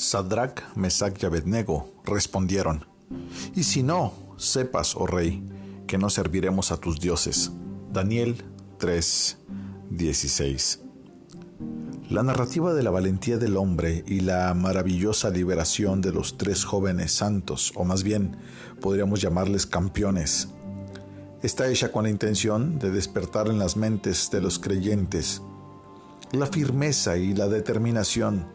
Sadrach, Mesach y Abednego respondieron, Y si no, sepas, oh rey, que no serviremos a tus dioses. Daniel 3, 16. La narrativa de la valentía del hombre y la maravillosa liberación de los tres jóvenes santos, o más bien podríamos llamarles campeones, está hecha con la intención de despertar en las mentes de los creyentes la firmeza y la determinación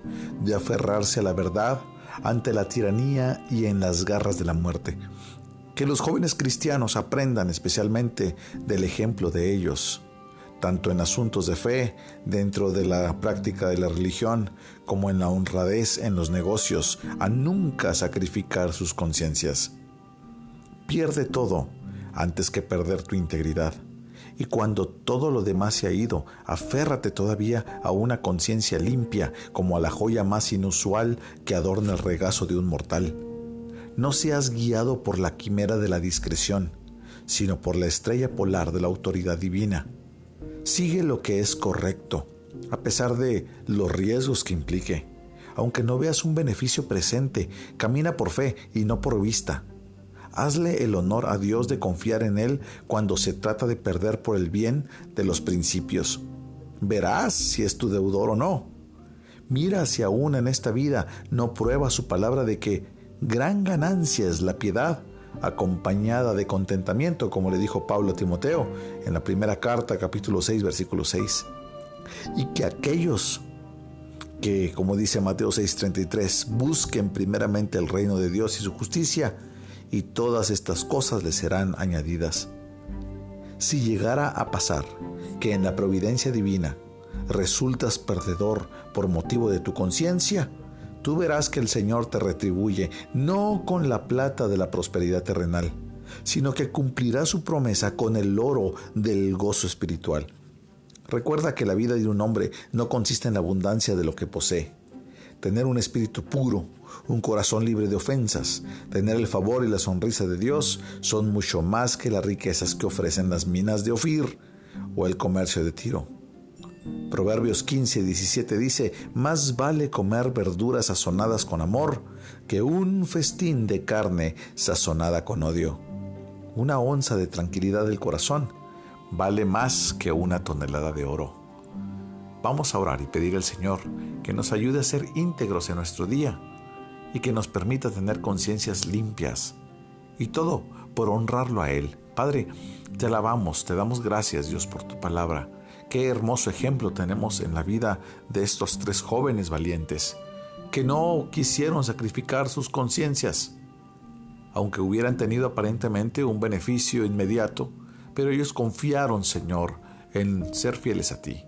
de aferrarse a la verdad ante la tiranía y en las garras de la muerte. Que los jóvenes cristianos aprendan especialmente del ejemplo de ellos tanto en asuntos de fe, dentro de la práctica de la religión, como en la honradez en los negocios, a nunca sacrificar sus conciencias. Pierde todo antes que perder tu integridad. Y cuando todo lo demás se ha ido, aférrate todavía a una conciencia limpia como a la joya más inusual que adorna el regazo de un mortal. No seas guiado por la quimera de la discreción, sino por la estrella polar de la autoridad divina. Sigue lo que es correcto, a pesar de los riesgos que implique. Aunque no veas un beneficio presente, camina por fe y no por vista. Hazle el honor a Dios de confiar en Él cuando se trata de perder por el bien de los principios. Verás si es tu deudor o no. Mira si aún en esta vida no prueba su palabra de que gran ganancia es la piedad acompañada de contentamiento, como le dijo Pablo a Timoteo en la primera carta, capítulo 6, versículo 6. Y que aquellos que, como dice Mateo 6:33, busquen primeramente el reino de Dios y su justicia, y todas estas cosas les serán añadidas. Si llegara a pasar que en la providencia divina resultas perdedor por motivo de tu conciencia, tú verás que el Señor te retribuye no con la plata de la prosperidad terrenal, sino que cumplirá su promesa con el oro del gozo espiritual. Recuerda que la vida de un hombre no consiste en la abundancia de lo que posee. Tener un espíritu puro, un corazón libre de ofensas, tener el favor y la sonrisa de Dios son mucho más que las riquezas que ofrecen las minas de Ofir o el comercio de Tiro. Proverbios 15, 17 dice, más vale comer verduras sazonadas con amor que un festín de carne sazonada con odio. Una onza de tranquilidad del corazón vale más que una tonelada de oro. Vamos a orar y pedir al Señor que nos ayude a ser íntegros en nuestro día y que nos permita tener conciencias limpias. Y todo por honrarlo a Él. Padre, te alabamos, te damos gracias Dios por tu palabra. Qué hermoso ejemplo tenemos en la vida de estos tres jóvenes valientes, que no quisieron sacrificar sus conciencias, aunque hubieran tenido aparentemente un beneficio inmediato, pero ellos confiaron, Señor, en ser fieles a ti.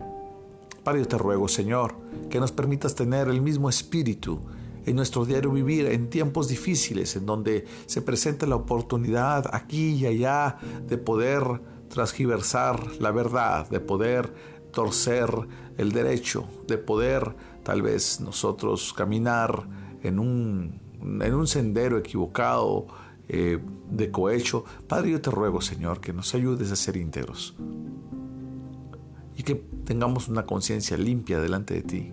Padre, yo te ruego, Señor, que nos permitas tener el mismo espíritu en nuestro diario vivir en tiempos difíciles, en donde se presenta la oportunidad aquí y allá de poder transgiversar la verdad, de poder torcer el derecho, de poder tal vez nosotros caminar en un, en un sendero equivocado, eh, de cohecho. Padre, yo te ruego, Señor, que nos ayudes a ser íntegros y que tengamos una conciencia limpia delante de ti.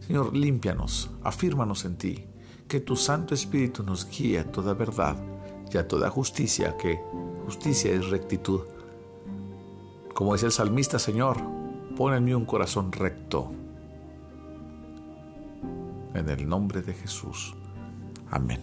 Señor, límpianos, afírmanos en ti, que tu Santo Espíritu nos guíe a toda verdad y a toda justicia, que justicia es rectitud. Como dice el salmista, Señor, pon en mí un corazón recto. En el nombre de Jesús. Amén.